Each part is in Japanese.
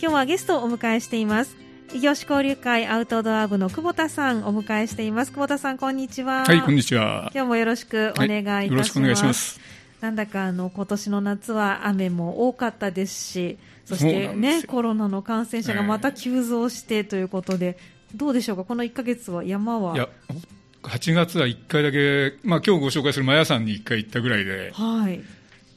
今日はゲストをお迎えしています。異業種交流会アウトドア部の久保田さんお迎えしています。久保田さんこんにちは。はいこんにちは。今日もよろしくお願いいたします、はい、よろしくお願いします。なんだかあの今年の夏は雨も多かったですしそしてねコロナの感染者がまた急増してということで、えー、どうでしょうか？この1か月は山は。いや8月は1回だけ、まあ今日ご紹介するマヤさんに1回行ったぐらいで、はい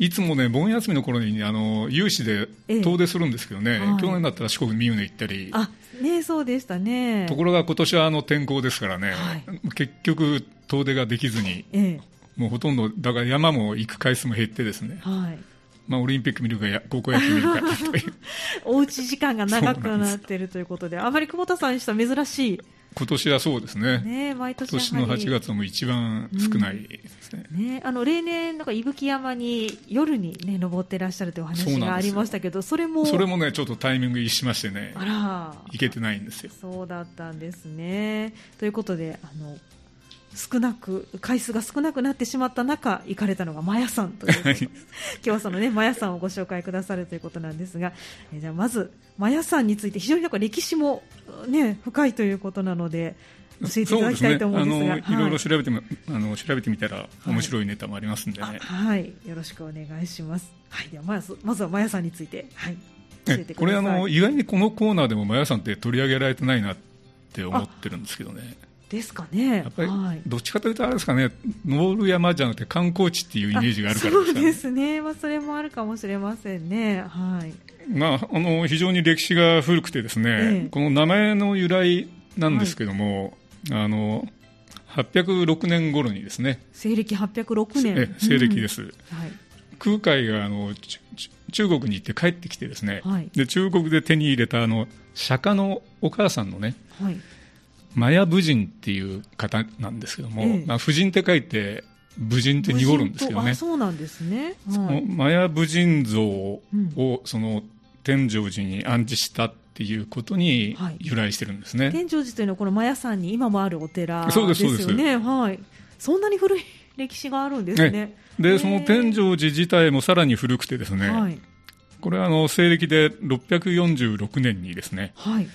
いつもね、盆休みの頃にあの有志で遠出するんですけどね、えはい、去年だったら四国、三重行ったり、あね、そうでしたね。ところが今年はあの天候ですからね、はい、結局、遠出ができずに、ええ、もうほとんど、だから山も行く回数も減ってですね。はい。まあ、オリンピック見るかや、高校野球見るかというおうち時間が長くなっているということで、あまり久保田さんにしたら珍しい今年はそうですね。ね毎年今年の8月も一番少ないですね。うん、ねあの例年なんか伊吹山に夜にね登ってらっしゃるというお話がありましたけど、それもそれもねちょっとタイミング一しましてね。あら行けてないんですよ。そうだったんですね。ということであの少なく回数が少なくなってしまった中行かれたのがマヤさんという今日はそのねマヤさんをご紹介くださるということなんですが、えじゃあまずマヤさんについて非常になんか歴史もね深いということなので教えていただきたいと思うんですが、ね、い。ろいろ調べても、あの調べてみたら面白いネタもありますんでね、はい、はい、よろしくお願いします。はい、ではまずまずはマヤさんについてはい。これあの意外にこのコーナーでもマヤさんって取り上げられてないなって思ってるんですけどね。ですかね。やっぱり、どっちかというとあれですかね、登る山じゃなくて観光地っていうイメージがあるから、ね、そうですね。まあそれもあるかもしれませんね。はい。まああの非常に歴史が古くてですね、ええ、この名前の由来なんですけども、はい、あの806年頃にですね。西暦806年。西暦です。うん、はい。空海があの中国に行って帰ってきてですね、はい、で中国で手に入れたあの釈迦のお母さんのね、はい、マヤ武人っていう方なんですけども、ええ、まあ、婦人って書いて武人って濁るんですけどね。そうなんですね、はい、マヤ武人像を、その天成寺に安置したっていうことに由来してるんですね、はい、天成寺というのはこのマヤ山に今もあるお寺ですよね。そうですそうです。はい。そんなに古い歴史があるんですね、ね、でその天成寺自体もさらに古くてですね、はい、これはあの西暦で646年にですね、はい。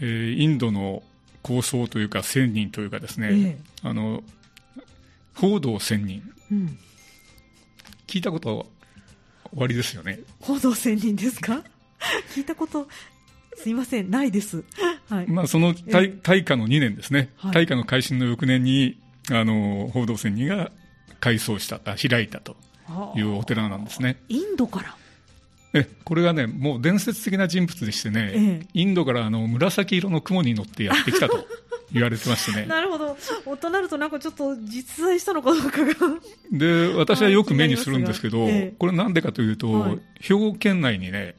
えー、インドの構想というか千人というかですね、ええ、あの報道千人、うん、聞いたことは終わりですよね。報道千人ですか？聞いたことすいません。ないです、はい。まあ、その大,、大化の2年ですね、はい、大化の改新の翌年にあの報道千人が改装した開いたというお寺なんですね。インドからえこれがね、もう伝説的な人物でしてね、ええ、インドからあの紫色の雲に乗ってやってきたと 言われてましてね。なるほど、となると、なんかちょっと実在したのかどうかがで、私はよく目にするんですけど、え、これなんでかというと、はい、兵庫県内にね、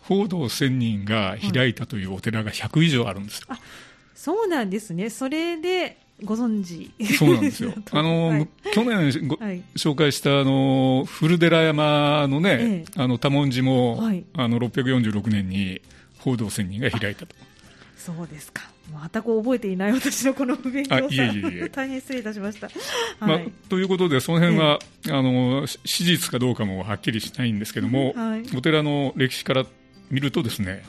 報道1000人が開いたというお寺が100以上あるんですよ。はい、そうなんですね、それでご存知そうなんですよ。あの、はい、去年ご、はい、紹介したあの古寺山のね、ええ、あの多文字も、はい、あの646年に報道専人が開いたと。そうですか。全く覚えていない私のこの不勉強さ。いえいえ大変失礼いたしました。まあ、ということで、その辺は、え、あの史実かどうかもはっきりしないんですけども、お寺の歴史から見るとですね、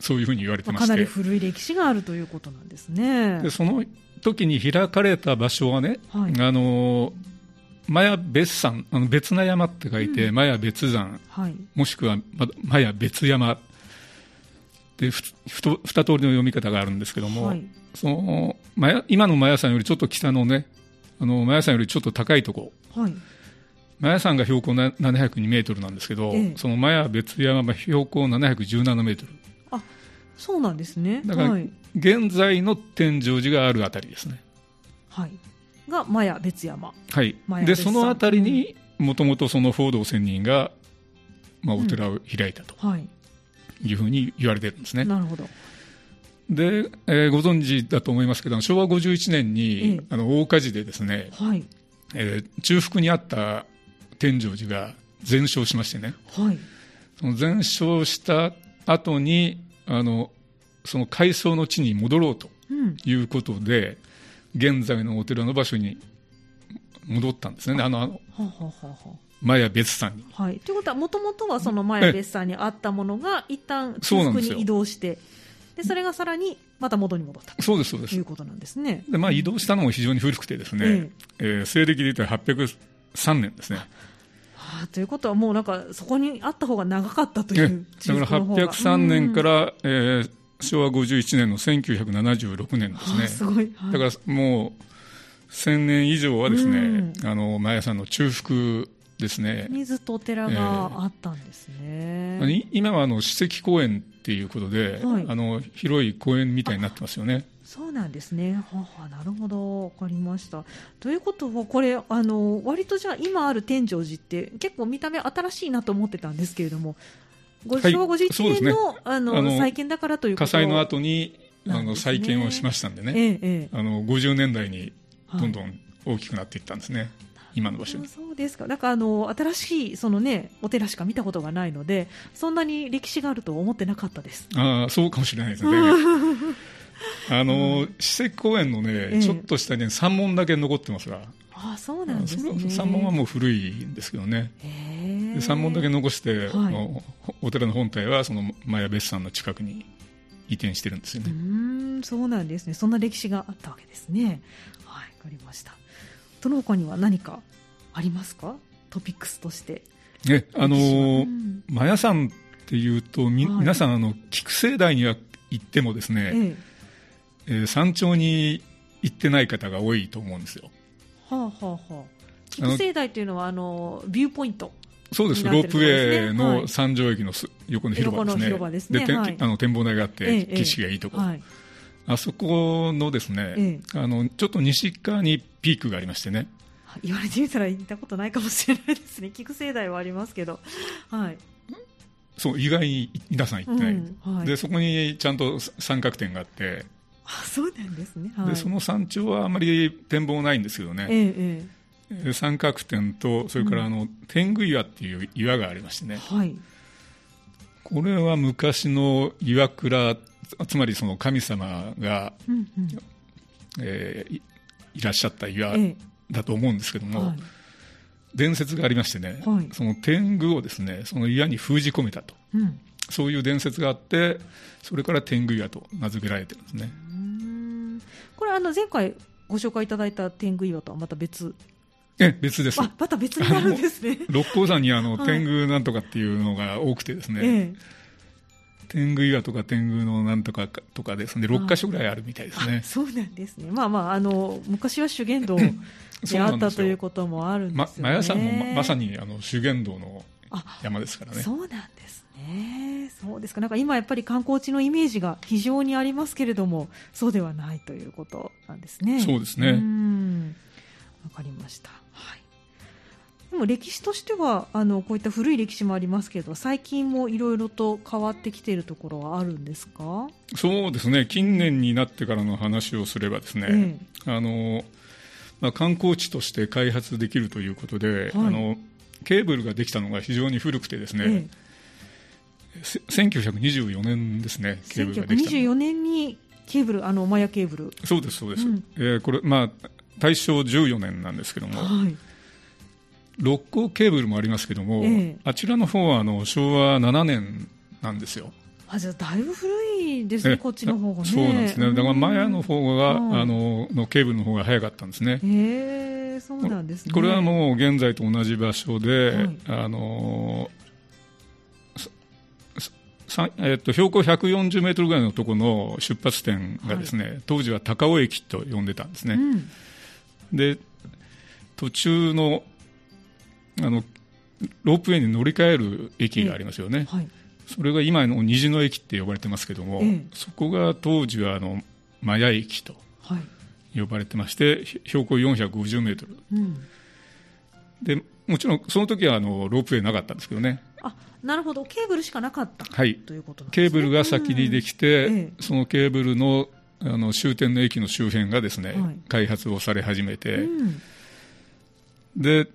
そういうふうに言われてまして、かなり古い歴史があるということなんですね。でその時に開かれた場所はね、はい、あのマヤ別山、あの別な山って書いて、うん、マヤ別山、はい、もしくはマヤ別山。でふふと二通りの読み方があるんですけども、はい、そのマヤ今のマヤ山よりちょっと北のね、あのマヤ山よりちょっと高いとこ。ろ、はい、マヤ山が標高702メートルなんですけど、ええ、そのマヤ別山は標高717メートル。あそうなんですね。だから、はい現在の天井寺があるあたりですね。はい。がマヤ別山。はい。で、そのあたりに、もともとその報道仙人が、まあ、お寺を開いたと、はい、いうふうに言われてるんですね。なるほど。で、えー、ご存知だと思いますけど、昭和51年に、ええ、あの大火事でですね、はいえー、中腹にあった天井寺が全焼しましてね、はい、その全焼した後にあのその改装の地に戻ろうということで、うん、現在のお寺の場所に戻ったんですね、あのマヤ別山に。はい、ということは、もともとはそのマヤ別山にあったものが、一旦中腹に移動して、でそれがさらにまた元に戻ったそうですそうです。ということなんですね。でまあ、移動したのも非常に古くて、ですね、えええー、西暦で言ったら803年ですね。はあ、ということは、もうなんか、そこにあった方が長かったという、だから803年から、えー、昭和51年の1976年ですね。はあ、すごい、はい、だからもう1000年以上はですね、うん、あのマヤさんの中腹ですね。水とお寺があったんですね、えー、今はあの史跡公園っていうことで、はい、あの広い公園みたいになってますよねそうなんですね、ははなるほど、分かりました。ということは、これ、あの割とじゃあ、今ある天井寺って、結構見た目、新しいなと思ってたんですけれども、昭和51年の,、ね、あの再建だからという火災の後にあの再建をしましたんでね、ええ、あの50年代にどんどん大きくなっていったんですね。はい今の場所そうですか、なんかあの新しいその、ね、お寺しか見たことがないので、そんなに歴史があると思ってなかったです。あそうかもしれないですね。あの、史跡公園のね、ええ、ちょっと下に三門だけ残ってますが、あそうなんですね。三門はもう古いんですけどね。三門だけ残して、はい、お寺の本体はそのマヤ別山の近くに移転してるんですよね。うんそうなんですね。そんな歴史があったわけですね。かりました。その他には何かありますか？トピックスとして。ねあのーうん、マヤ山っていうとみ、はい、皆さんあの菊生台には行ってもですね、えええー、山頂に行ってない方が多いと思うんですよ。はあはあはあ。菊生台というのはあのビューポイントそうです、ロープウェイの三条駅の横の広場ですね、ですね。で、はい、あの展望台があって、景色がいいとこ。ろ、はい、あそこのですね、ええ、あのちょっと西側にピークがありましてね。言われてみたら行ったことないかもしれないですね、菊生代はありますけど、はい、そう意外に皆さん行ってない、うんはい、でそこにちゃんと三角点があって、あそうなんですね、はい、でその山頂はあまり展望ないんですけどね、ええ、三角点と、それからあの、うん、天狗岩っていう岩がありましてね、はい、これは昔の岩倉つまりその神様が、うんうん、えー、いらっしゃった岩だと思うんですけども、はい、伝説がありましてね、はい、その天狗をですねその岩に封じ込めたと、うん、そういう伝説があってそれから天狗岩と名付けられてるんですねこれあの前回ご紹介いただいた天狗岩とはまた別。え別です。あまた別になるんですね。六甲山にあの、天狗なんとかっていうのが多くてですね、ええ。天狗岩とか天狗のなんとかとかですね。6か所ぐらいあるみたいですね。そうなんですね。まあまああの昔は修験道 であったということもあるんですよね。マヤ山もまさにあの修験道の山ですからね。そうなんですねそうですか。なんか今やっぱり観光地のイメージが非常にありますけれどもそうではないということなんですね。そうですね。わかりました。はい。でも歴史としてはあのこういった古い歴史もありますけど最近もいろいろと変わってきているところはあるんですか？そうですね。近年になってからの話をすればですね、ええ、あのまあ、観光地として開発できるということで、はい、あのケーブルができたのが非常に古くてですね、ええ、1924年ですねケーブルができた1924年にケーブルあのマヤケーブル。そうですそうです、うん、えー、これまあ大正14年なんですけども、はい。六甲ケーブルもありますけども、ええ、あちらの方はあの昭和7年なんですよ。あじゃだいぶ古いですね、こっちの方がね。そうなんですね、だからマヤの方が、うん、あののケーブルの方が早かったんですね。へそうなんですね。これはもう現在と同じ場所で、はい、あのえっと、標高140メートルぐらいのところの出発点がですね、はい、当時は高尾駅と呼んでたんですね。うん、で途中のあのロープウェイに乗り換える駅がありますよね、はい、それが今の虹の駅って呼ばれてますけども、そこが当時はあのマヤ駅と呼ばれてまして、標高450メートル、うん、でもちろんその時はあのロープウェイなかったんですけどね。あなるほど、ケーブルしかなかった、はい、ということ、ね、ケーブルが先にできて、うん、そのケーブルのあの終点の駅の周辺がですね、はい、開発をされ始めて、うん、で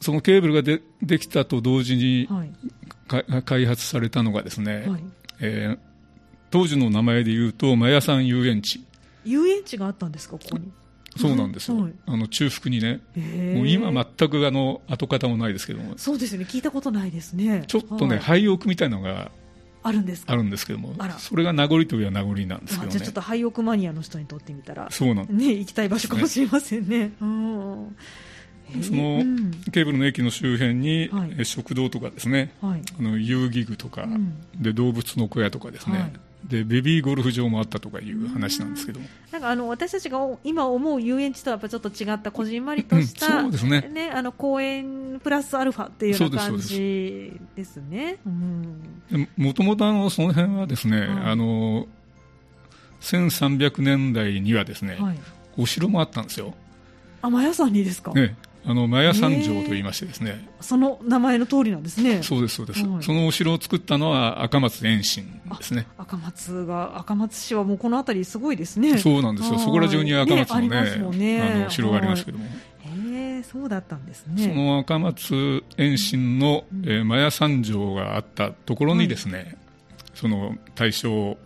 そのケーブルがでできたと同時に、はい、開発されたのがですね、はい、えー、当時の名前でいうとマヤ山遊園地。遊園地があったんですかここにそうなんですよ、はい、あの中腹にね、もう今、全くあの跡形もないですけども、そうですよね、聞いたことないですね、ちょっとね、廃屋みたいなのがあるんですあるんですけども、それが名残といえば名残なんですけど、ね、じゃあちょっと廃屋マニアの人にとってみたら、そうなんね、行きたい場所かもしれませんね。そのケーブルの駅の周辺に、食堂とかですね、はい、あの遊戯具とか、うん、で動物の小屋とかですね、はい。でベビーゴルフ場もあったとかいう話なんですけどなんかあの私たちが今思う遊園地とはやっぱちょっと違ったこじんまりとした、うん、そうですね。ねあの公園プラスアルファっていうような感じですね。もともとその辺はですね、はい、あの1300年代にはですね、はい、お城もあったんですよ。あマヤ山にですか、ね、あのマヤ三城と言いましてですね、その名前の通りなんですね。そうですそうです。はい、そのお城を作ったのは赤松遠心ですね。赤松が赤松市はもうこの辺りすごいですね。そうなんですよ。そこら中に赤松のね、ねあの城がありますけども。へえ、そうだったんですね。その赤松遠心の、うん、えー、マヤ三城があったところにですね、はい、その大正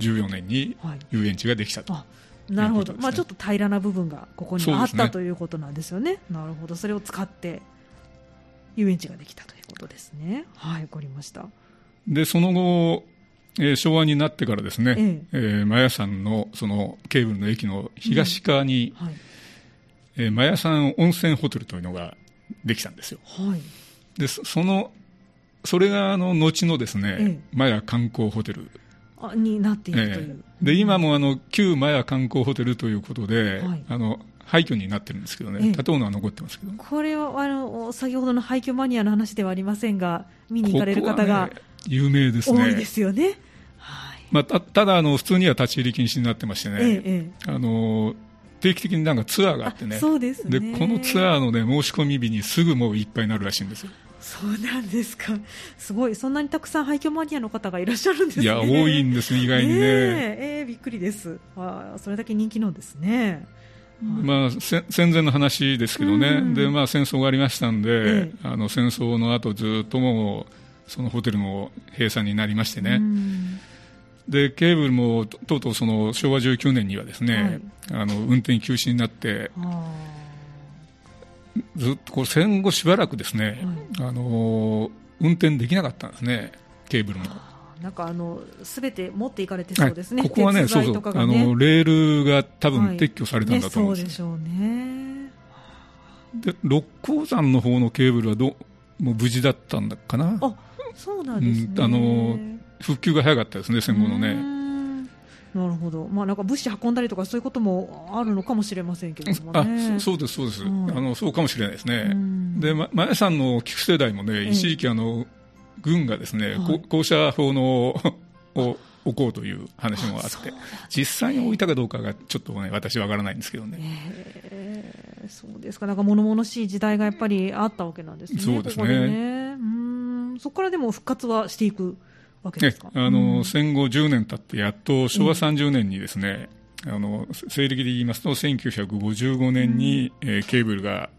14年に遊園地ができたと。はいなるほど、ね、まあ、ちょっと平らな部分がここにあった、ね、ということなんですよね。なるほど、それを使って遊園地ができたということですね。はい、わかりました。で、その後、えー、昭和になってからですね、ええ。えー、マヤ山のそのケーブルの駅の東側に、うん。はい、えー、マヤ山温泉ホテルというのができたんですよ。はい、でそのそれがあの後のですね、ええ、マヤ観光ホテルになっていくという、ええ、で今もあの旧マヤ観光ホテルということで、はい、あの廃墟になってるんですけどね、え、建物は残ってますけどこれはあの先ほどの廃墟マニアの話ではありませんが見に行かれる方が、ね、有名ですね。多いですよね、はい。まあ、たただあの普通には立ち入り禁止になってましてね、あの定期的になんかツアーがあってね。そうですね。でこのツアーの、ね、申し込み日にすぐもういっぱいになるらしいんですよそうなんですか。すごい、そんなにたくさん廃墟マニアの方がいらっしゃるんですね。いや、多いんです、意外にね。え。ー、えー、びっくりです。あそれだけ人気なんですね。まあ、戦前の話ですけどね、うん、でまあ、戦争がありましたんで、ええ、あの戦争の後ずっともうそのホテルも閉鎖になりましてね、うん、でケーブルもとうとうその昭和19年にはですね、はい、あの運転休止になって、ずっとこう戦後しばらくですね、はい、あの運転できなかったんですね、ケーブルも。なんかあのすべて持っていかれてそうですね、ここはね、そうそうあのレールが多分撤去されたんだと思うんです、はいね、そうでしょうね。で六甲山の方のケーブルはどもう無事だったんだかな、あそうなんですね、うん、あの復旧が早かったですね、戦後のね。なるほど、まあ、なんか物資運んだりとかそういうこともあるのかもしれませんけども、ね、あそうです、そうです、うん、あのそうかもしれないですね、うん、で、ま、前さんの菊世代もね、一時期あの、軍がですね、はい、校舎法のを置こうという話もあって、実際に置いたかどうかがちょっとね、私は分からないんですけどね。えー、そうですか、なんか物々しい時代がやっぱりあったわけなんですね、そうですね。ね。うん。そこからでも復活はしていく。わけですか、あの、うん、戦後10年経ってやっと昭和30年にですね、あの西暦で言いますと1955年に、うん、えー、ケーブルが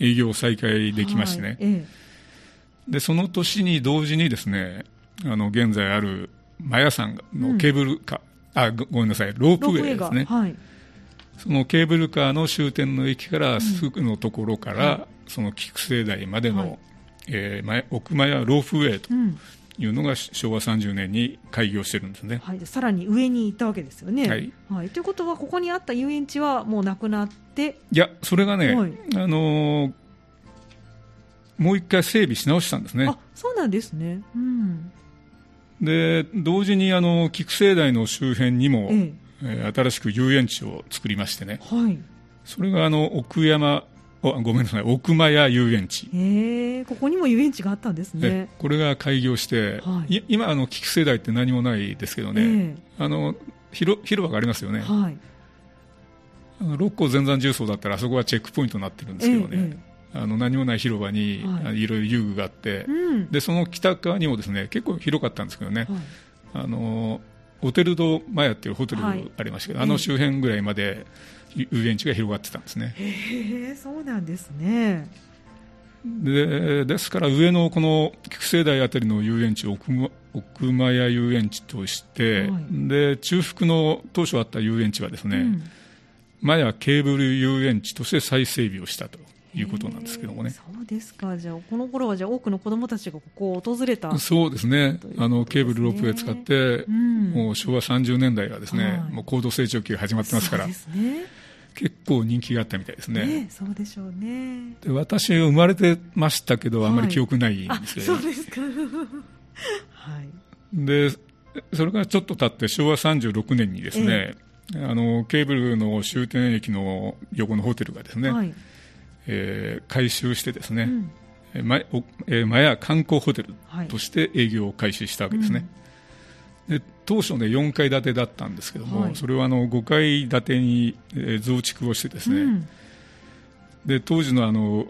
営業再開できましてね、はいええ、でその年に同時にですねあの現在あるマヤ山のケーブルカー、うん、あごめんなさいロープウェイですね、はい、そのケーブルカーの終点の駅からすぐのところから、はい、その菊生台までの、はい、えー、奥間やロープウェイというのが昭和30年に開業してるんですね、はい、さらに上に行ったわけですよね。はい、はい、ということは、ここにあった遊園地はもうなくなって。いや、それがね、はい、あのー、もう一回整備し直したんですね。あそうなんですね、うん、で同時にあの菊生台の周辺にも、え。えー、新しく遊園地を作りましてね、はい、それがあの奥山ごめんなさい。奥間屋遊園地。えここにも遊園地があったんですね。これが開業して、はい、今あの菊世代って何もないですけどね、あの広広場がありますよね、はい、あの六甲全山重曹だったらあそこはチェックポイントになってるんですけどね、あの何もない広場に、はい、いろいろ遊具があって、うん、でその北側にもですね結構広かったんですけどね、あのホテルドマヤっていうホテルがありましたけど、あの周辺ぐらいまで、遊園地が広がってたんですね。へえ、そうなんですね。でですから上のこの菊生台あたりの遊園地奥奥間屋遊園地として、はい、で中腹の当初あった遊園地はですね、うん、マヤケーブル遊園地として再整備をしたということなんですけどもね。そうですか。じゃあ、この頃はじゃあ多くの子供たちがここを訪れた、そうですね。あの、ケーブルロープウェイ使って、うん、もう昭和30年代はですね、はい、もう高度成長期が始まってますから。そうですね。結構人気があったみたいですね。ねそうでしょうね。で私生まれてましたけど、あんまり記憶ないんですけど、はい、そうですか。はい。で、それからちょっと経って昭和36年にですね、えー、あのケーブルの終点駅の横のホテルがですね、はい、えー、改修してですね、うん、まえー、マヤ観光ホテルとして営業を開始したわけですね。はい、で当初ね4階建てだったんですけども、はい、それはあの5階建てに、え増築をしてですね、うん、で当時のあの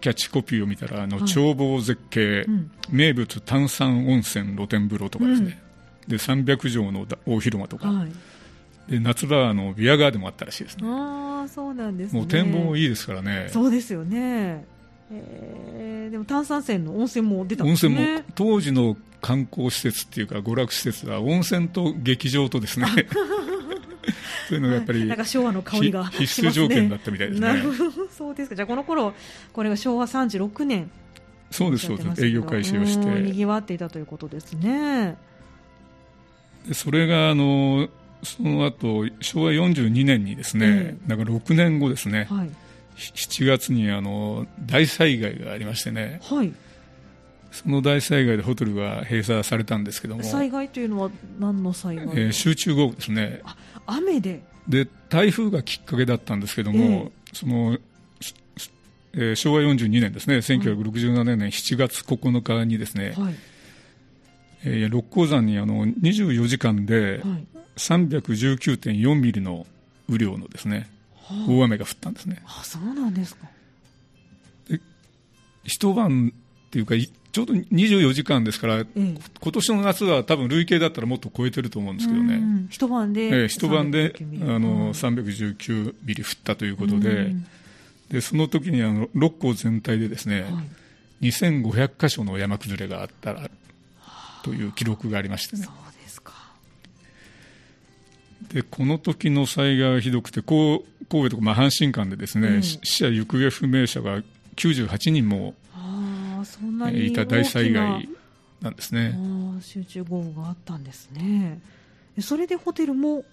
キャッチコピーを見たらあの、眺望絶景、うん、名物炭酸温泉露天風呂とかですね、うん、で300畳の大広間とか、はい、で夏場あのビアガーデンもあったらしいですね。あそうなんです、ね、もう展望いいですからね。そうですよねえー、でも炭酸泉の温泉も出たんですね温泉も当時の観光施設っていうか娯楽施設は温泉と劇場とですね そういうのがやっぱり、なんか昭和の香りが、必須条件だったみたいですね。なるほど、そうですか。じゃあこの頃、これが昭和36年。そうです、そうです。営業開始をして。賑わっていたということですね。でそれが、あの、その後、昭和42年にですね、えー、なんか6年後ですね、はい、7月にあの大災害がありましてね、はい、その大災害でホテルが閉鎖されたんですけども。災害というのは何の災害、えー、集中豪雨ですね。雨で？で台風がきっかけだったんですけども、えー、そのえー、昭和42年ですね。1967年7月9日にですね、はい、えー、六甲山にあの24時間で319.4ミリの雨量のですね、はあ、大雨が降ったんですね。あそうなんですか。で一晩っていうかちょうど24時間ですから、ええ、今年の夏は多分累計だったらもっと超えてると思うんですけどね、一晩で、ええ、一晩であの319ミリ降ったということで、でその時にあの六甲全体でですね、はい、2500箇所の山崩れがあったらという記録がありましてね。でこの時の災害がひどくて神戸とか、まあ、阪神間でですね、うん、死者・行方不明者が98人もいた大災害なんですね。集中豪雨があったんですね。それでホテルも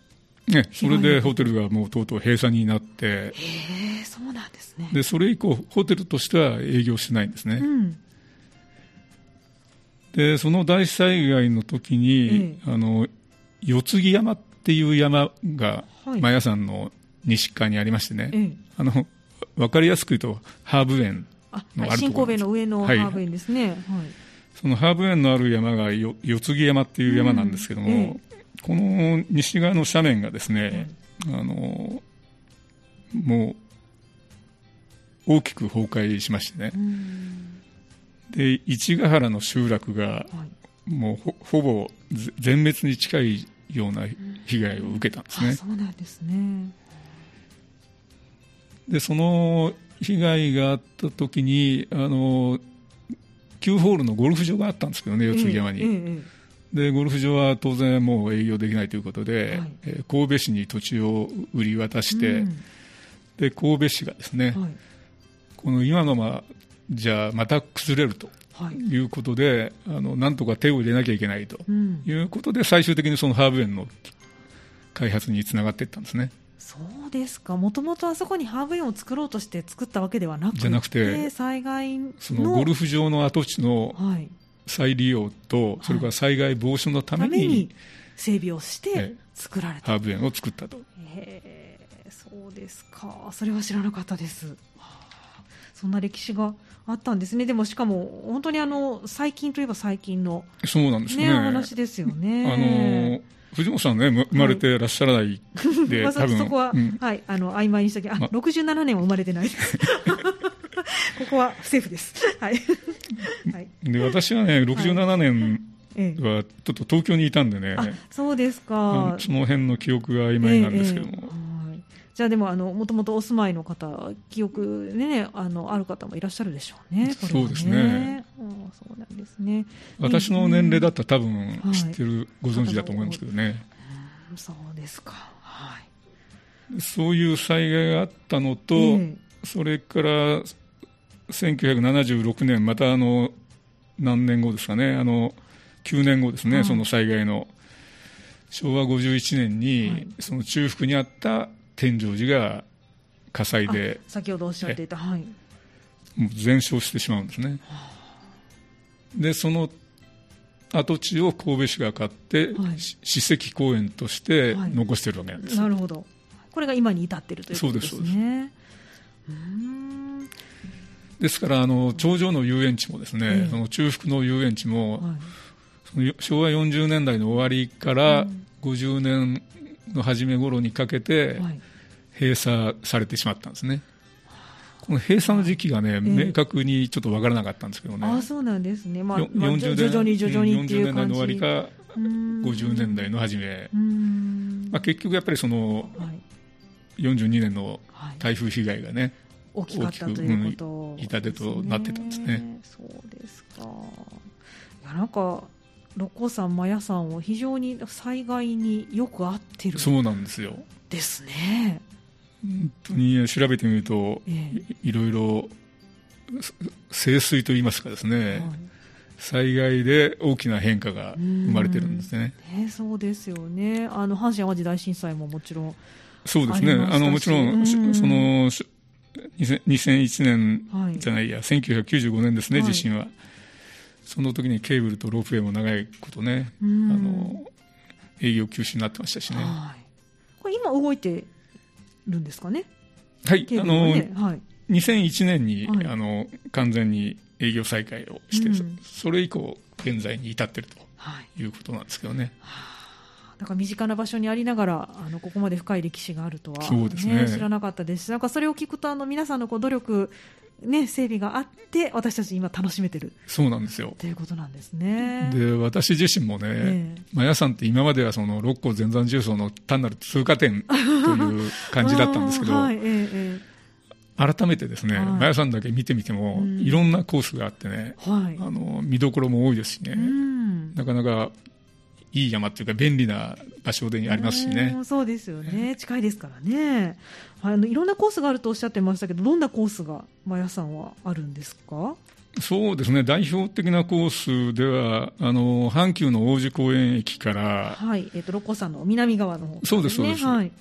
ね、それでホテルがもうとうとう閉鎖になってへそうなんですね。でそれ以降ホテルとしては営業してないんですね、うん、でその大災害の時に、えあの四つ木山っていう山が、はい、マヤ山の西側にありましてね、えあの分かりやすく言うとハーブ園のある新神戸の上のハーブ園ですね、はい、そのハーブ園のある山がよ四つ木山っていう山なんですけども、うんえ。この西側の斜面がですね、うん、あのもう大きく崩壊しましてね、うん、で市ヶ原の集落がもうほほぼ全滅に近いような被害を受けたんですね。うん、そうなんですねでその被害があった時にあの9ホールのゴルフ場があったんですけどね、四つ木山に。えええ、でゴルフ場は当然もう営業できないということで、はい、え神戸市に土地を売り渡して、うん、で神戸市がですね、はい、この今のままじゃあまた崩れると。い。うことで、あのなんとか手を入れなきゃいけないと。いうことで、最終的にそのハーブ園の開発につながっていったんですね。そうですか、もともとあそこにハーブ園を作ろうとして作ったわけではなくて、じゃなくて災害そのゴルフ場の跡地の再利用と、はい、それから災害防止のためにはい、に整備をして作られた、ハーブ園を作ったと。へそうですか、それは知らなかったです。そんな歴史があったんですね、でもしかも本当にあの最近といえば最近の、そうなんですね、ね話ですよね。あの藤本さんね、生まれてらっしゃらないで、はい、多分そこは、うん、はい、あの曖昧にしとき、あ、ま、67年は生まれてないです。ここはセーフです。はい。はい、で私はね、67年はちょっと東京にいたんでね、そうですか。その辺の記憶が曖昧なんですけども。ええじゃあでもあのもともとお住まいの方記憶ねあのある方もいらっしゃるでしょうね。ねそうですね。そうなんですね。私の年齢だったら多分知ってる、はい、ご存知だと思いますけどね。そうですか。はい。そういう災害があったのと、えー、それから1976年、またあの何年後ですかね、あの9年後ですね、その災害の。昭和51年に、はい、その中腹にあった天井寺が火災で先ほどおっしゃっていた、はい、もう全焼してしまうんですね。でその跡地を神戸市が買って、はい、史跡公園として残してるわけなんです、なるほど。これが今に至っているということですね。ですからあの頂上の遊園地もですね、えー、その中腹の遊園地も、はい、その昭和40年代の終わりから50年の初め頃にかけて閉鎖されてしまったんですね。この閉鎖の時期がね、えー、明確にちょっと分からなかったんですけどね。あそうなんですね。まあ、まあ、徐々に徐々にっていう感じ。40年代の終わりか、50年代の初め。まあ、結局やっぱりその、はい、42年の台風被害がね、大きかったということ、ね、痛手となってたんですね。そうですか。いやなんか六甲山マヤ山は非常に災害によく合ってる。そうなんですよ。ですね。本当に調べてみると、ええ、いろいろ清水といいますかですね、はい、災害で大きな変化が生まれてるんですね。ねそうですよね。あの阪神・淡路大震災ももちろんそうですね。あのもちろんその2001年じゃないや、はい、1995年ですね、地震は。その時にケーブルとロープウェイも長いことね、あの営業休止になってましたしね。はい、これ今動いてるんですかね？はい、ね、あの、はい、2001年に、はい、あの完全に営業再開をして、それ以降現在に至っているとい。うことなんですけどね。なんか身近な場所にありながらあのここまで深い歴史があるとは、ね、ね、知らなかったです。しなんかそれを聞くとあの皆さんのこう努力ね、整備があって私たち今楽しめてる。そうなんですよ。ということなんですね。で私自身もね、えー、まあ、さんって今まではその六甲全山重曹の単なる通過点という 感じだったんですけど、はいえー、改めてですね、はい、マヤさんだけ見てみても、うん、いろんなコースがあってね、はい、あの見どころも多いですしね、うん、なかなかいい山っていうか便利な場所でありますしね。そうですよね。近いですからね。あのいろんなコースがあるとおっしゃってましたけど、どんなコースがマヤさんはあるんですか？そうですね。代表的なコースでは、あの阪急の王子公園駅から、はい、えっ、ー、と六甲山の南側の方、ね、そうですそうです。はい、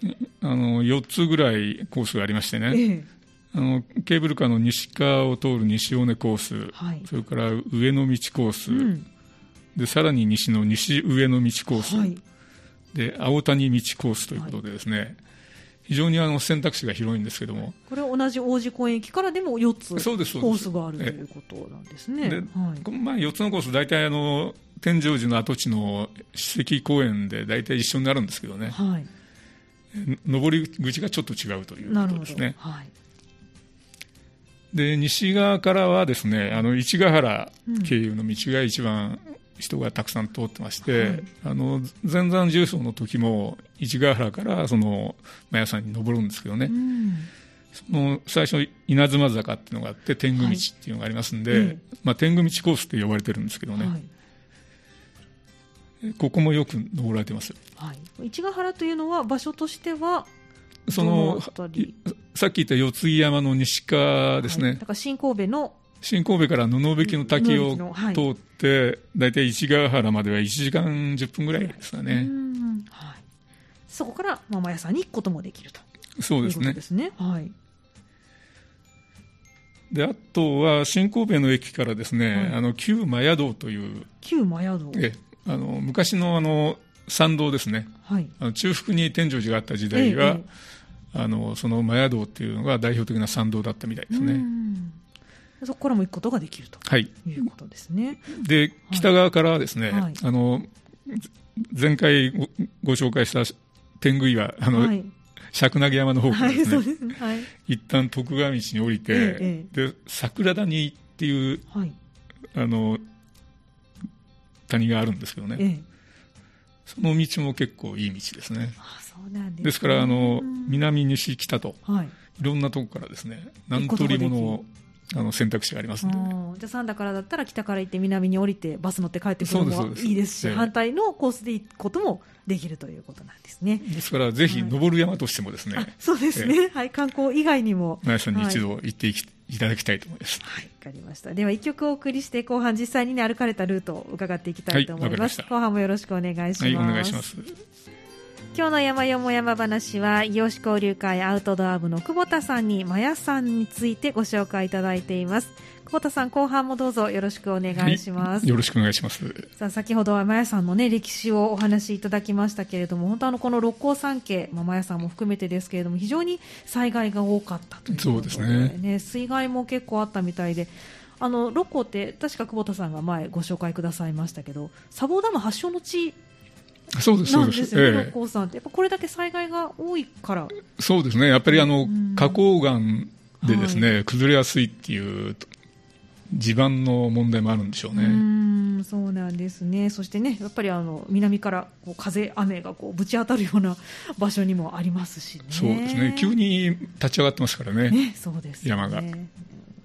あの四つぐらいコースがありましてね。えーあのケーブルカーの西側を通る西尾根コース、はい、それから上野道コース、うん、でさらに西の西上の道コース、はい、で青谷道コースということでですね、はい、非常にあの選択肢が広いんですけども。これは同じ王子公園駅からでも4つコースがあるということなんですね。で、はい、まあ、4つのコース大体あの天井寺の跡地の史跡公園で大体一緒になるんですけどね、はい、上り口がちょっと違うということですね。はい。で西側からはですねあの市ヶ原経由の道が一番人がたくさん通ってまして、はい、あの前山重曹の時も市ヶ原からその麻屋山に登るんですけどね、うん、その最初稲妻坂っていうのがあって天狗道っていうのがありますんで、はい、まあ、天狗道コースって呼ばれてるんですけどね、はい、ここもよく登られてます、はい、市ヶ原というのは場所としてはそのさっき言った四ツ木山の西側ですね、だから新神戸の新神戸から布引きの滝を通って、大体市ヶ原までは1時間10分ぐらいですかね。はい、そこからママ屋さんに行くこともできると。そうですね。ですね。はい、であとは新神戸の駅からですね、はい、あの旧麻屋道という旧麻屋道。えあの昔のあの参道ですね、はい、あの中腹に天井寺があった時代は、ええ、あのその麻屋道っていうのが代表的な参道だったみたいですね。そこからも行くことができると、はい、いうことですね。で、北側からはですね、はい、あの前回ごご紹介した天狗岩、あの、はい、尺投山の方からですね、はいす。ねはい、一旦徳川道に降りて、ええ、で桜谷っていう、はい、あの谷があるんですけどね、え、その道も結構いい道ですね。あそうなんです、ね、ですからあの南西北と、はい、いろんなところからですね何通りものあの選択肢がありますので、じゃあ三田からだったら北から行って南に降りてバス乗って帰ってくるのもいいですし、す反対のコースで行くこともできるということなんですね。ですからぜひ登る山としてもですね、はい、そうですね、はい、観光以外にも。前さんに一度行っていき、いただきたいと思います。はい、わかりました。では一曲お送りして後半実際にね歩かれたルートを伺っていきたいと思います。はい、後半もよろしくお願いします。はい、お願いします。今日の山よも山話は異業種交流会アウトドア部の久保田さんにマヤさんについてご紹介いただいています。久保田さん後半もどうぞよろしくお願いします、はい、よろしくお願いします。さあ先ほどはマヤさんのね歴史をお話しいただきましたけれども本当あのこの六甲山系、まあ、マヤさんも含めてですけれども非常に災害が多かったということで、そうですねね。水害も結構あったみたいであの六甲って確か久保田さんが前ご紹介くださいましたけど砂防ダム発祥の地そうですそうです。ね、六甲山ってやっぱこれだけ災害が多いから。そうですね。やっぱりあの、花崗岩でですね、はい、崩れやすいっていう地盤の問題もあるんでしょうね。うんそうなんですね。そしてね、やっぱりあの南からこう風雨がこうぶち当たるような場所にもありますしね。そうですね。急に立ち上がってますからね。ねそうです、ね、山が。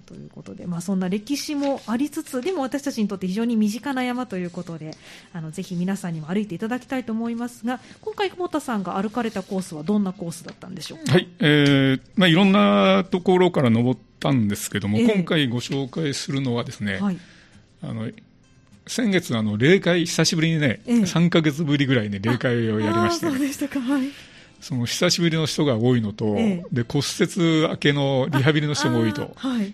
ということで、まあ、そんな歴史もありつつでも私たちにとって非常に身近な山ということであのぜひ皆さんにも歩いていただきたいと思いますが今回、久保田さんが歩かれたコースはどんなコースだったんでしょうか、はいえーまあ、いろんなところから登ったんですけども、えー、今回ご紹介するのはですね、はい、あの先月あの霊界久しぶりにね、えー、3か月ぶりぐらいに霊界をやりまして、そうでしたか、はいその久しぶりの人が多いのと、ええ、で骨折明けのリハビリの人も多いと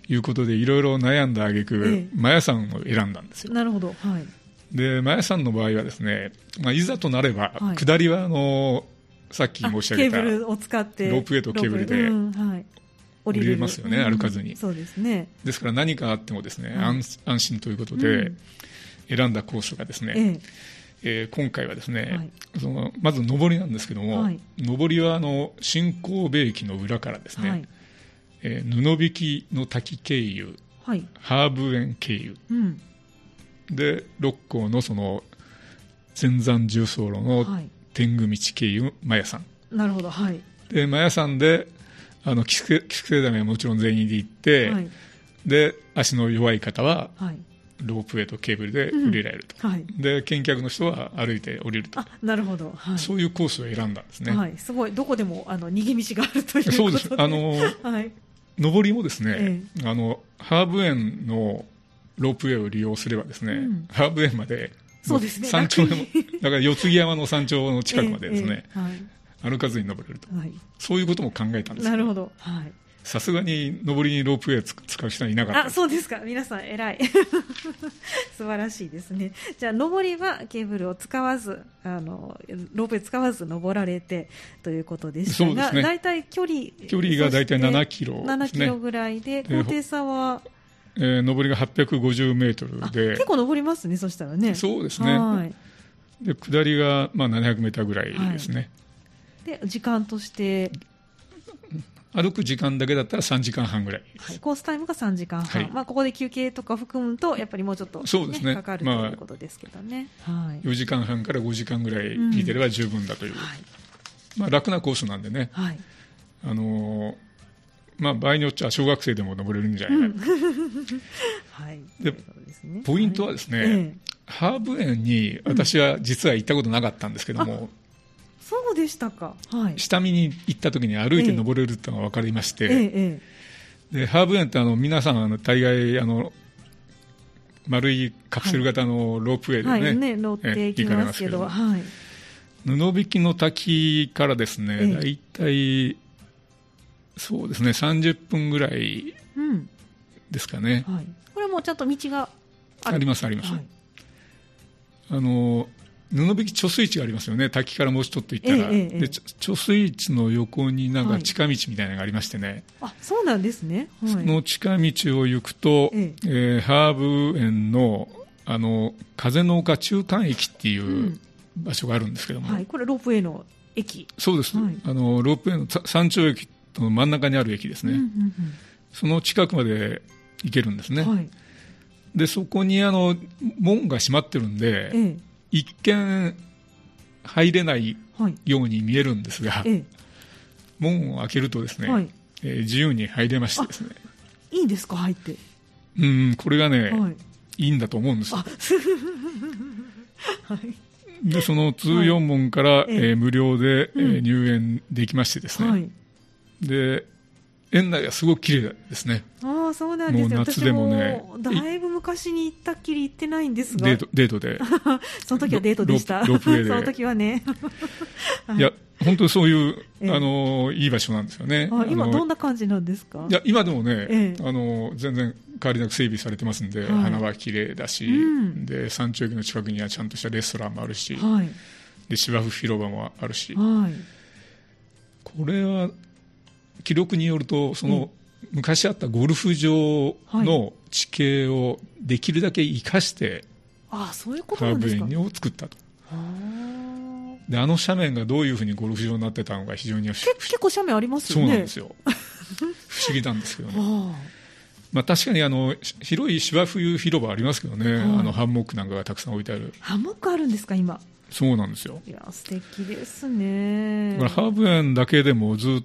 い。うことで、いろいろ悩んだ挙句、ええ、マヤさんを選んだんですよ。なるほど、はい、でマヤさんの場合はですね、まあ、いざとなれば、はい、下りはあのさっき申し上げたケーブルを使ってロープウェイとケーブルで、うんはい、降りれますよね、歩かずに。そうですね。ですから何かあってもですね、安安心ということで、選んだコースがですね、ええー、今回はですね、はい、そのまず上りなんですけども、はい、上りはあの新神戸駅の裏からですね、はい、えー、布引の滝経由、はい、ハーブ園経由、うん、で六甲のその前山重走路の天狗道経由マヤ山なるほどはい。でマヤ山であの菊生ダメはもちろん全員で行って、はい、で足の弱い方は、はいロープウェイとケーブルで降りられると、うん。はい、で見客の人は歩いて降りると。あなるほど、はい、そういうコースを選んだんですね、はい、すごいどこでもあの逃げ道があるというそうです。あの、はい、上りもですね、えあのハーブ園のロープウェイを利用すればですね、うん、ハーブ園までそうですね。山頂でもだから四つ木山の山頂の近くまでですね、えはい、歩かずに登れると、はい、そういうことも考えたんですなるほど、はいさすがに上りにロープウェイ使う人はいなかった。あそうですか。皆さん偉い。素晴らしいですね。じゃあ上りはケーブルを使わずあのロープウェイ使わず登られてということでしたが、ね、大体距離距離が大体7キロ、ね、7キロぐらいで高低差は？えー、上りが850メートルで。結構上りますねそしたらね。そうですね。で下りがまあ700メーターぐらいですね、はい、で時間として歩く時間だけだったら3時間半ぐらい、はい、コースタイムが3時間半、はい、まあ、ここで休憩とか含むとやっぱりもうちょっと、ね、そうですね。かかるということですけどね、まあ、はい、4時間半から5時間ぐらい見てれば十分だという、うん、まあ、楽なコースなんでね、はい。あのー、まあ、場合によっては小学生でも登れるんじゃないか、うん、はい。で、ね、ポイントはですね、はい、ハーブ園に私は実は行ったことなかったんですけども、そうでしたか、はい、下見に行った時に歩いて登れるっていうのが分かりまして、ええでハーブ園ってあの皆さんあの大概あの丸いカプセル型のロープウェイでね,、はい。ね乗っていきますけど、はい、布引きの滝からですね、ええ、大体そうですね30分ぐらいですかね、はい、これはもうちゃんと道がありますあります、はい、あの布引き貯水池がありますよね、滝からもうちょっと行ったら、ええ、で貯水池の横になんか近道みたいなのがありましてね、はい、あそうなんですね、はい、その近道を行くと、ええ。ー、ハーブ園のあの風の丘中間駅っていう場所があるんですけども、うんはい、これ、ロープウェイの駅。そうです、はい、あのロープウェイの山頂駅と真ん中にある駅ですね、うんうんうん、その近くまで行けるんですね。はい、でそこにあの門が閉まってるんで、ええ一見入れないように見えるんですが、はい、門を開けるとですね、はい、えー、自由に入れましてですね。いいんですか入って。うんこれがね、はい、いいんだと思うんですよ、はい、でその通四門から、はい、えー、無料で、えー、入園できましてですね、はい、で園内はすごく綺麗ですね。ああ、そうなんですよ。夏でもね。だいぶ昔に行ったっきり行ってないんですが。デート、デートで。その時はデートでした。ロープウェイで。その時はね。いや、本当にそういう、あの、いい場所なんですよね。今どんな感じなんですか？いや、今でもね、あの、全然変わりなく整備されてますんで、花は綺麗だし、で、山頂駅の近くにはちゃんとしたレストランもあるし、で、芝生広場もあるし、これは、記録によると、その、昔あったゴルフ場の地形をできるだけ生かして、ああそういうことなんですか。ハーブ園を作ったと。であの斜面がどういうふうにゴルフ場になってたのか非常に結構斜面ありますよね。そうなんですよ。不思議なんですけどね。まあ、確かにあの広い芝生広場ありますけどね、はい、あのハンモックなんかがたくさん置いてある。ハンモックあるんですか今。そうなんですよ。いや素敵ですね。ハーブ園だけでもずっ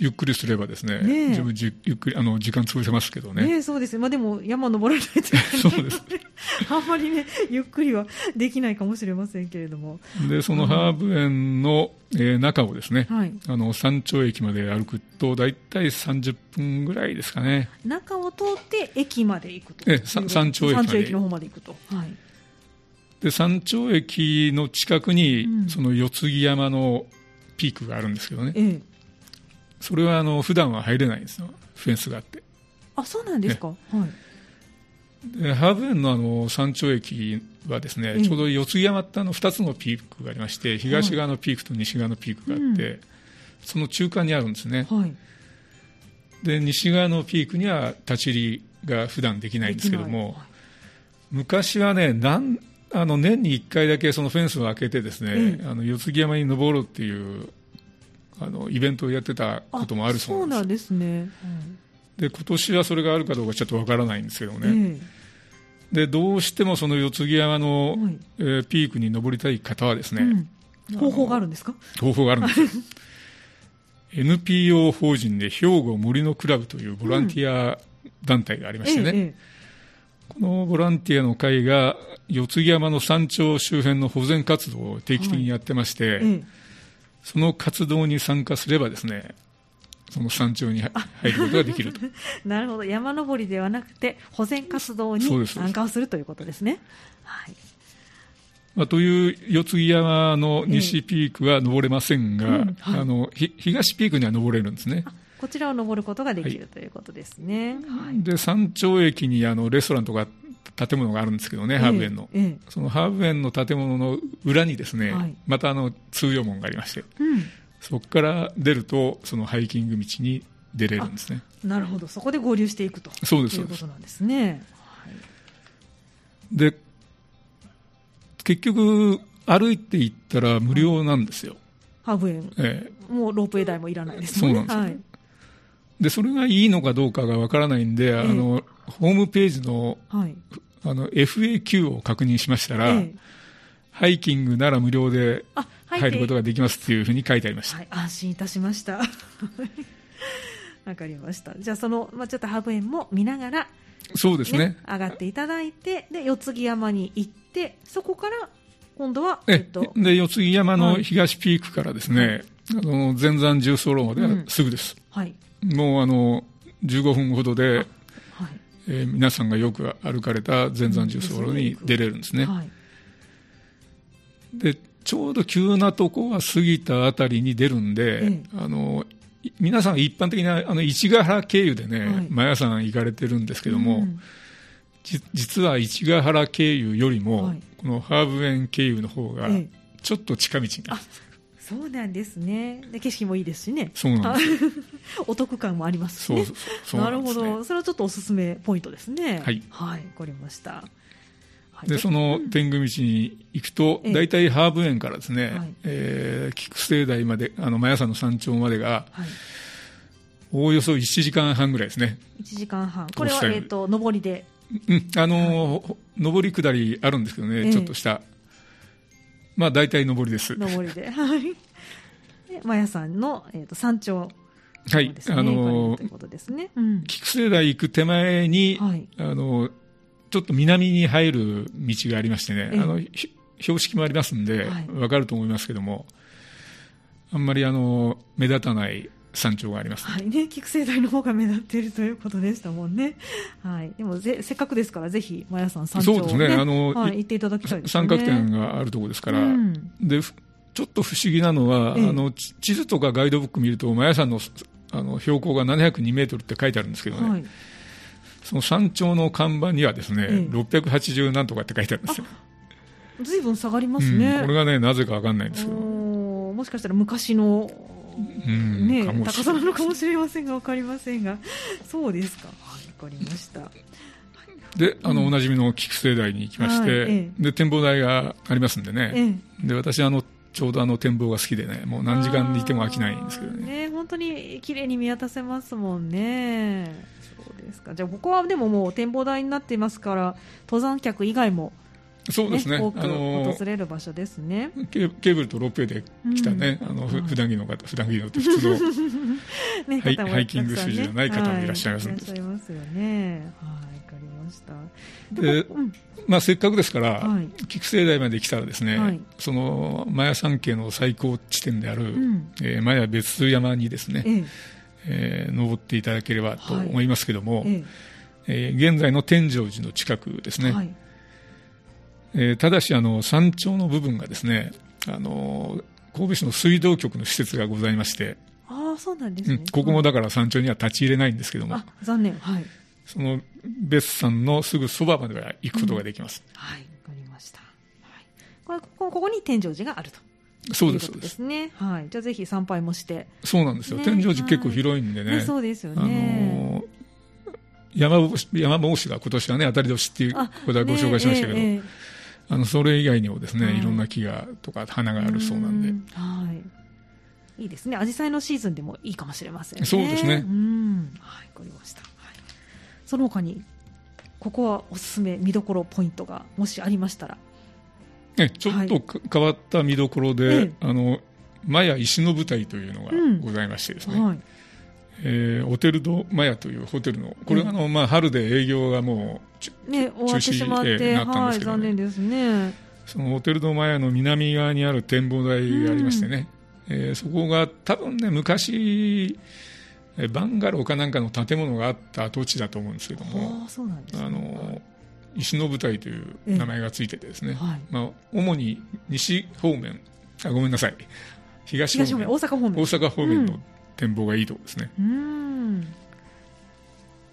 ゆっくりすればですね、ね自分じゆっくりあの時間潰せますけどね。ねそうですまあでも山登らないとそうです。あんまりねゆっくりはできないかもしれませんけれども。でそのハーブ園の、えー、中をですね、はい、あの山頂駅まで歩くとだいたい30分ぐらいですかね。中を通って駅まで行くと。え山頂駅山頂駅の方まで行くと。はい。で山頂駅の近くに、うん、その四つ木山のピークがあるんですけどね。ええそれはあの普段は入れないんですよ。フェンスがあって。あそうなんですか、はい、でハーブ園のあの山頂駅はですね、ちょうど四つ山ってあの2つのピークがありまして東側のピークと西側のピークがあって、はい、その中間にあるんですね、はい、で西側のピークには立ち入りが普段できないんですけども、昔はねなんあの年に1回だけそのフェンスを開けてですね、あの四つ木山に登ろうっていうあのイベントをやってたこともあるそうなんです。ね、で今年はそれがあるかどうかちょっとわからないんですけどね。えー、でどうしてもその四つ木山の、はい、えー、ピークに登りたい方はですね、うん、方法があるんですか？方法があるんです NPO 法人で兵庫森のクラブというボランティア団体がありましてね、うん。ええ、このボランティアの会が四つ木山の山頂周辺の保全活動を定期的にやってまして、はいえその活動に参加すればですね、その山頂に入ることができると。なるほど、山登りではなくて、保全活動に参加をするということですね。はいまあ、という四つ木山の西ピークは登れませんが、えーうんはい、あの東ピークには登れるんですね。こちらを登ることができる、はい、ということですね。はい、で山頂駅にあのレストランとか建物があるんですけどね、ハーブ園の、ええ、そのハーブ園の建物の裏にですね、はい、またあの通用門がありまして、うん、そこから出ると、そのハイキング道に出れるんですね。なるほど、そこで合流していくと。そうですいうことなんですね。はい、で結局、歩いていったら無料なんですよ。ハーブ園、ええ、もうロープウェイ代もいらないですね。そうなんですよ、はい。でそれがいいのかどうかがわからないんで、えー、あのホームページの,、はい、あの FAQ を確認しましたら、えー、ハイキングなら無料で入ることができますっていうふうに書いてありました、はい、安心いたしました。わかりました。じゃあその、まあ、ちょっとハーブ園も見ながらそうですね、ね、上がっていただいてで四つ木山に行ってそこから今度は、えっと、で四つ木山の東ピークからですね、はい、あの前山重曹路まではすぐです、うん、はい。もうあの15分ほどで、はい、えー、皆さんがよく歩かれた前山重走路に出れるんですね。はい、でちょうど急なとこは過ぎたあたりに出るんで、ええ、あの皆さん一般的なあの市ヶ原経由でね、はい、マヤ山行かれてるんですけども、うん、実は市ヶ原経由よりも、はい、このハーブ園経由の方がちょっと近道になる。んです。そうなんですね。で景色もいいですしね。そうなんです。お得感もありますしね。な、ね、るほど。それはちょっとおすすめポイントですね。はい。はい、わかりました。でその天狗道に行くと、大体ハーブ園からですね、はい、えー、菊生台まで、あの、マヤ山の山頂までが、はい、おおよそ1時間半ぐらいですね。1時間半。これは、えっ、ー、と、上りで。うん、あのー、上り下りあるんですけどね、えー、ちょっとした。まあ大体上りです。上りで。はい。で、マヤさんの、えーと、山頂。はい、あのということですね。菊生台行く手前に、はい、あのちょっと南に入る道がありましてね、あの標識もありますんで、わ、かると思いますけども、あんまりあの目立たない山頂があります、はいね、菊生台の方が目立っているということでしたもんね。はい、でもぜせっかくですから、ぜひ、マヤさん、山頂、ね、そうですね、あの、はい、行っていただきたいです、ね、三角点があるところですから、うん、でちょっと不思議なのは、ええ、あの地図とかガイドブック見ると、マヤ山のあの標高が702メートルって書いてあるんですけどね、はい、その山頂の看板にはですね、ええ、680なんとかって書いてあるんですよ。ずいぶん下がりますね、うん、これがね、なぜか分かんないんですけど、もしかしたら昔のね、高さなのかもしれませんが分かりませんがそうですか。分かりました。であの、おなじみの菊生台に行きまして、はい、で展望台がありますんでね、で私あのちょうどあの展望が好きでねもう何時間いても飽きないんですけどね。ね本当に綺麗に見渡せますもんね。そうですか。じゃあここはでももう展望台になっていますから登山客以外もそうですね、多く訪れる場所ですね。ケーブルとロープウェイで来たね、うん、あの普段着の方、普段着のって普通の ね、ハイハイキング筋じゃない方もいらっしゃいますんで、はい、いらっしゃいます。よね。はい、わかりました。で、まあせっかくですから、はい、菊生台まで来たらですね、はい、そのマヤ山系の最高地点である、うん、えー、マヤ別山にですね、ええ。えー、登っていただければと思いますけども、はい、え。えー、現在の天井寺の近くですね。はいえー、ただしあの山頂の部分がですねあの神戸市の水道局の施設がございましてあそうなんですね、うん、ここもだから山頂には立ち入れないんですけども、残念、はい、その別山のすぐそばまでは行くことができます、うん、はいわかりました、はい、これここここに天井寺があるとそうですそうですね。はい。じゃあぜひ参拝もして。そうなんですよ。ね、天井寺結構広いんでね。ねそうですよね。あの山山帽子が今年はね当たり年っていうことはご紹介しましたけど、ねえーあのそれ以外にもですね、はい、いろんな木がとか花があるそうなんで。はいいいですね。紫陽花のシーズンでもいいかもしれませんね。そうですね。うん。はい、わかりました。はい、その他に、ここはおすすめ見どころポイントがもしありましたら。え、ちょっと、はい、変わった見どころで、ええ、あの、マヤ石の舞台というのがございましてですね。うんはいえー、ホテルドマヤというホテルの、これ、あのまあ、春で営業がもう、ね、終わってしまって、えー、なったんですけど、ね、残念ですね。そのホテルドマヤの南側にある展望台がありましてね、うん、えー、そこが多分ね、昔、バンガローかなんかの建物があった跡地だと思うんですけども、あの石の舞台という名前がついててですね、はい、まあ、主に西方面あ、ごめんなさい、東方面、大阪方面。大阪方面の展望がいいところですね。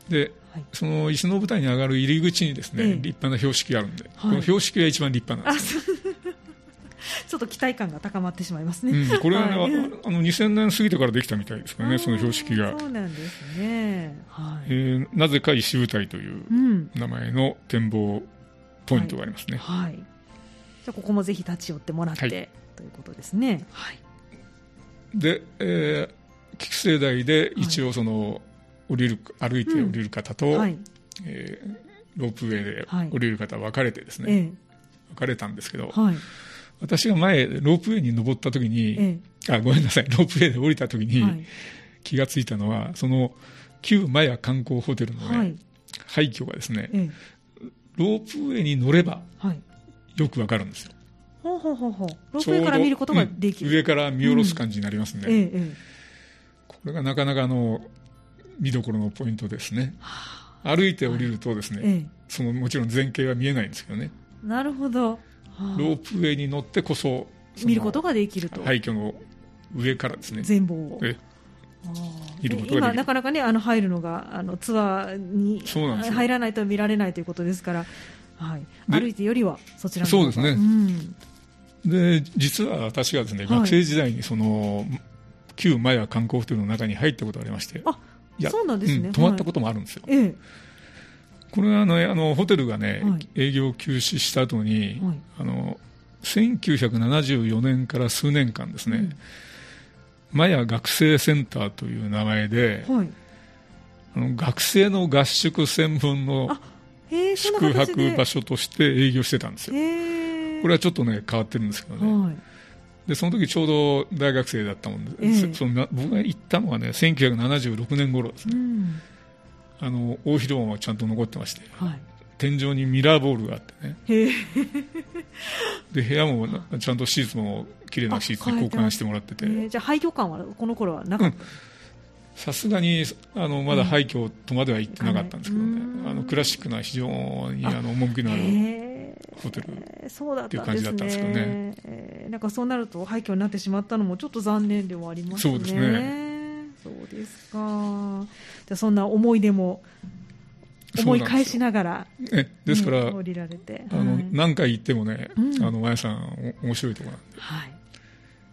で、はい、その石の舞台に上がる入り口にですね、ええ、立派な標識があるんで、はい、この標識が一番立派なんです、ちょっと期待感が高まってしまいますね。うん、これは、ね、はい、あの2000年過ぎてからできたみたいですからね、その標識が。そうなんですね。はい、えー、なぜか石舞台という名前の展望ポイントがありますね。はい。はい、じゃあここもぜひ立ち寄ってもらって、ということですね。はい。で、えー、菊生台で一応その、降りる歩いて降りる方と、はい、えー、ロープウェイで降りる方分かれてですね、はい、分かれたんですけど、はい、私が前ロープウェイに登った時に、ええ、あごめんなさい。ロープウェイで降りた時に、気がついたのはその旧マヤ観光ホテルのね、廃墟がですね、え、ロープウェイに乗れば、よく分かるんですよ。ほうほうほうほう。ロープウェイから見ることができる、うん、上から見下ろす感じになりますね、うんええこれがなかなかの見どころのポイントですね。歩いて降りるとですね、はい、そのもちろん前景は見えないんですけどね。なるほど。ロープウェイに乗ってこそ見ることができると。廃墟の上からですね。全貌を。見ることが今、なかなかね、あの入るのがあのツアーに入らないと見られないということですから、はい、歩いてよりはそちらのそうですね、うん、で実は私がですね、学生時代にその旧マヤ観光ホテルの中に入ったことがありましてあそうなんですね、泊まったこともあるんですよ、はい、これはあのあのホテルがね、はい、営業休止した後に、はい、あの1974年から数年間ですね、うん、マヤ学生センターという名前で、あの学生の合宿専門の宿泊場所として営業してたんですよ。これはちょっとね変わってるんですけどね、でその時ちょうど大学生だったもんで、えー、その僕が行ったのはね1976年頃ですね、うん、あの大広間はちゃんと残ってまして、はい、天井にミラーボールがあってね。で部屋もちゃんとシーツも綺麗なシーツに交換してもらってて、えー、じゃあ廃墟感はこの頃はなかった、さすがにあのまだ廃墟とまでは行ってなかったんですけどね、あのクラシックな非常にあの趣のあるホテルっていう感じだったんですけどね、えー、なんかそうなると廃墟になってしまったのもちょっと残念ではありますね。そうですね。そうですか。じゃそんな思い出も思い返しながらえですから、降りられて、あの、何回行ってもね、あの、まやさん、面白いところなんで、はい、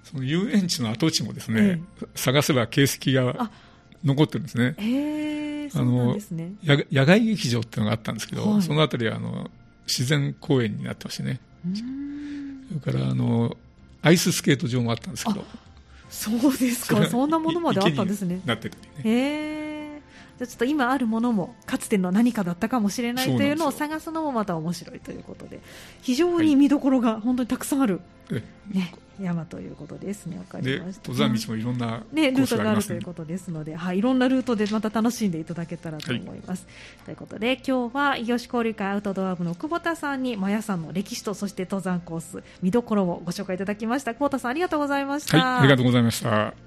その遊園地の跡地もですね、探せば形跡が残ってるんですね。へあの、野外劇場っていうのがあったんですけど、そのあたりは、あの、自然公園になってましてね。それから、あの、アイススケート場もあったんですけど。そうですか、そんなものまであったんですね。なってるね。へじゃちょっと今あるものもかつての何かだったかもしれないというのを探すのもまた面白いということで非常に見どころが本当にたくさんある、ね、山ということですね。わかりました。登山道もいろんな、ね、ルートがあるということですので、はい、いろんなルートでまた楽しんでいただけたらと思います。はい、ということで、今日は異業種交流会アウトドア部の久保田さんにマヤさんの歴史とそして登山コース見どころをご紹介いただきました。久保田さんありがとうございました。はい、ありがとうございました。